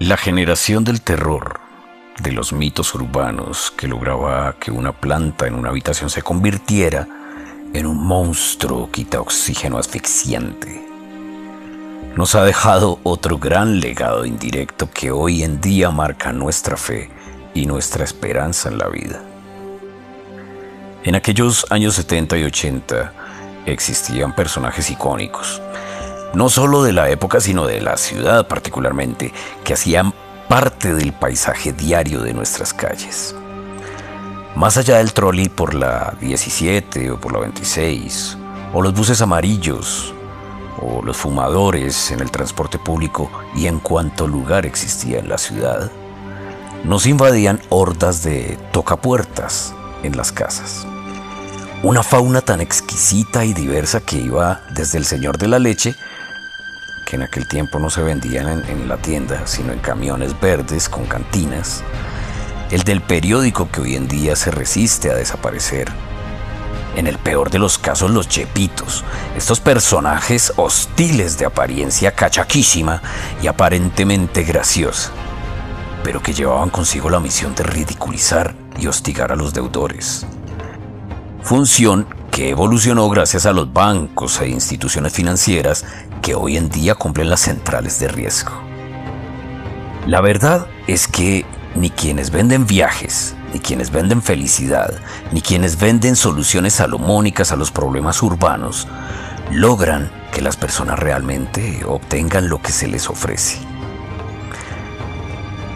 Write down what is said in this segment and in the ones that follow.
La generación del terror, de los mitos urbanos que lograba que una planta en una habitación se convirtiera en un monstruo quita oxígeno asfixiante. Nos ha dejado otro gran legado indirecto que hoy en día marca nuestra fe y nuestra esperanza en la vida. En aquellos años 70 y 80 existían personajes icónicos, no solo de la época, sino de la ciudad particularmente, que hacían parte del paisaje diario de nuestras calles. Más allá del trolley por la 17 o por la 26, o los buses amarillos, o los fumadores en el transporte público y en cuanto lugar existía en la ciudad, nos invadían hordas de tocapuertas en las casas. Una fauna tan exquisita y diversa que iba desde el señor de la leche que en aquel tiempo no se vendían en, la tienda, sino en camiones verdes con cantinas, el del periódico que hoy en día se resiste a desaparecer, en el peor de los casos los chepitos, estos personajes hostiles de apariencia cachaquísima y aparentemente graciosa, pero que llevaban consigo la misión de ridiculizar y hostigar a los deudores. Función que evolucionó gracias a los bancos e instituciones financieras que hoy en día cumplen las centrales de riesgo. La verdad es que ni quienes venden viajes, ni quienes venden felicidad, ni quienes venden soluciones salomónicas a los problemas urbanos, logran que las personas realmente obtengan lo que se les ofrece.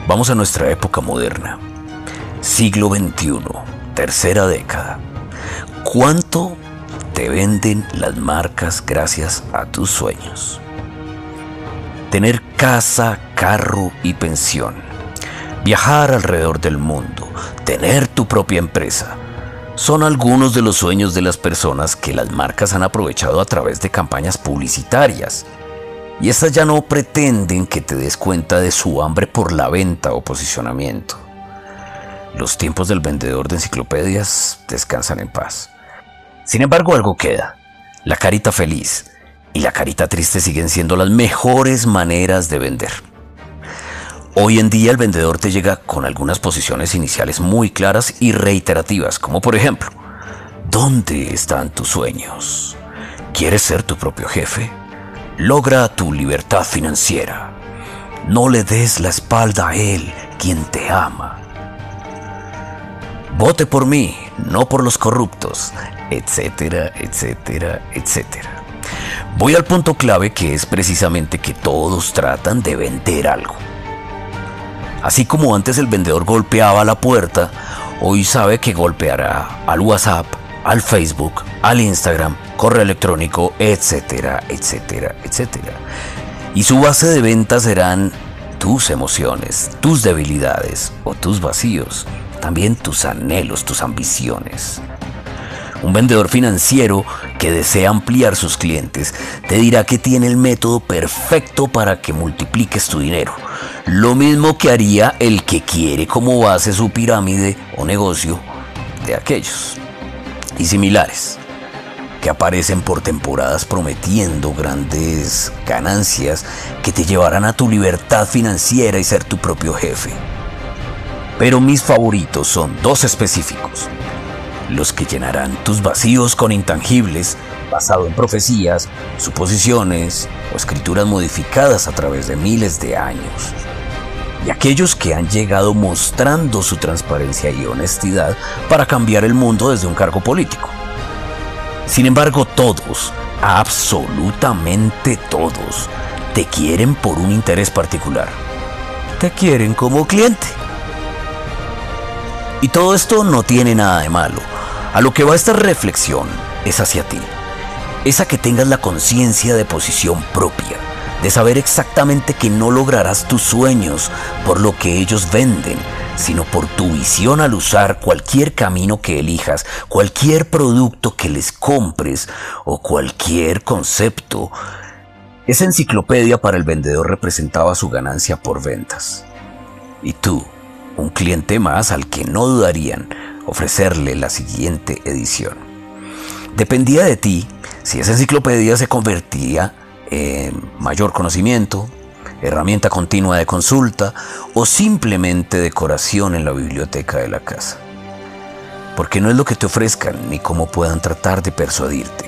Vamos a nuestra época moderna, siglo XXI, tercera década. ¿Cuánto te venden las marcas gracias a tus sueños? Tener casa, carro y pensión. Viajar alrededor del mundo. Tener tu propia empresa. Son algunos de los sueños de las personas que las marcas han aprovechado a través de campañas publicitarias. Y estas ya no pretenden que te des cuenta de su hambre por la venta o posicionamiento. Los tiempos del vendedor de enciclopedias descansan en paz. Sin embargo, algo queda. La carita feliz y la carita triste siguen siendo las mejores maneras de vender. Hoy en día el vendedor te llega con algunas posiciones iniciales muy claras y reiterativas, como por ejemplo, ¿dónde están tus sueños? ¿Quieres ser tu propio jefe? Logra tu libertad financiera. No le des la espalda a él, quien te ama. Vote por mí, no por los corruptos, etcétera, etcétera, etcétera. Voy al punto clave que es precisamente que todos tratan de vender algo. Así como antes el vendedor golpeaba la puerta, hoy sabe que golpeará al WhatsApp, al Facebook, al Instagram, correo electrónico, etcétera, etcétera, etcétera. Y su base de ventas serán tus emociones, tus debilidades o tus vacíos también tus anhelos, tus ambiciones. Un vendedor financiero que desea ampliar sus clientes te dirá que tiene el método perfecto para que multipliques tu dinero. Lo mismo que haría el que quiere como base su pirámide o negocio de aquellos. Y similares, que aparecen por temporadas prometiendo grandes ganancias que te llevarán a tu libertad financiera y ser tu propio jefe. Pero mis favoritos son dos específicos. Los que llenarán tus vacíos con intangibles, basado en profecías, suposiciones o escrituras modificadas a través de miles de años. Y aquellos que han llegado mostrando su transparencia y honestidad para cambiar el mundo desde un cargo político. Sin embargo, todos, absolutamente todos, te quieren por un interés particular. Te quieren como cliente. Y todo esto no tiene nada de malo. A lo que va esta reflexión es hacia ti. Es a que tengas la conciencia de posición propia, de saber exactamente que no lograrás tus sueños por lo que ellos venden, sino por tu visión al usar cualquier camino que elijas, cualquier producto que les compres o cualquier concepto. Esa enciclopedia para el vendedor representaba su ganancia por ventas. Y tú, un cliente más al que no dudarían ofrecerle la siguiente edición. Dependía de ti si esa enciclopedia se convertía en mayor conocimiento, herramienta continua de consulta o simplemente decoración en la biblioteca de la casa. Porque no es lo que te ofrezcan ni cómo puedan tratar de persuadirte,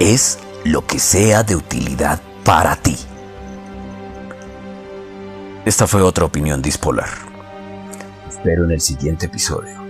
es lo que sea de utilidad para ti. Esta fue otra opinión dispolar. Espero en el siguiente episodio.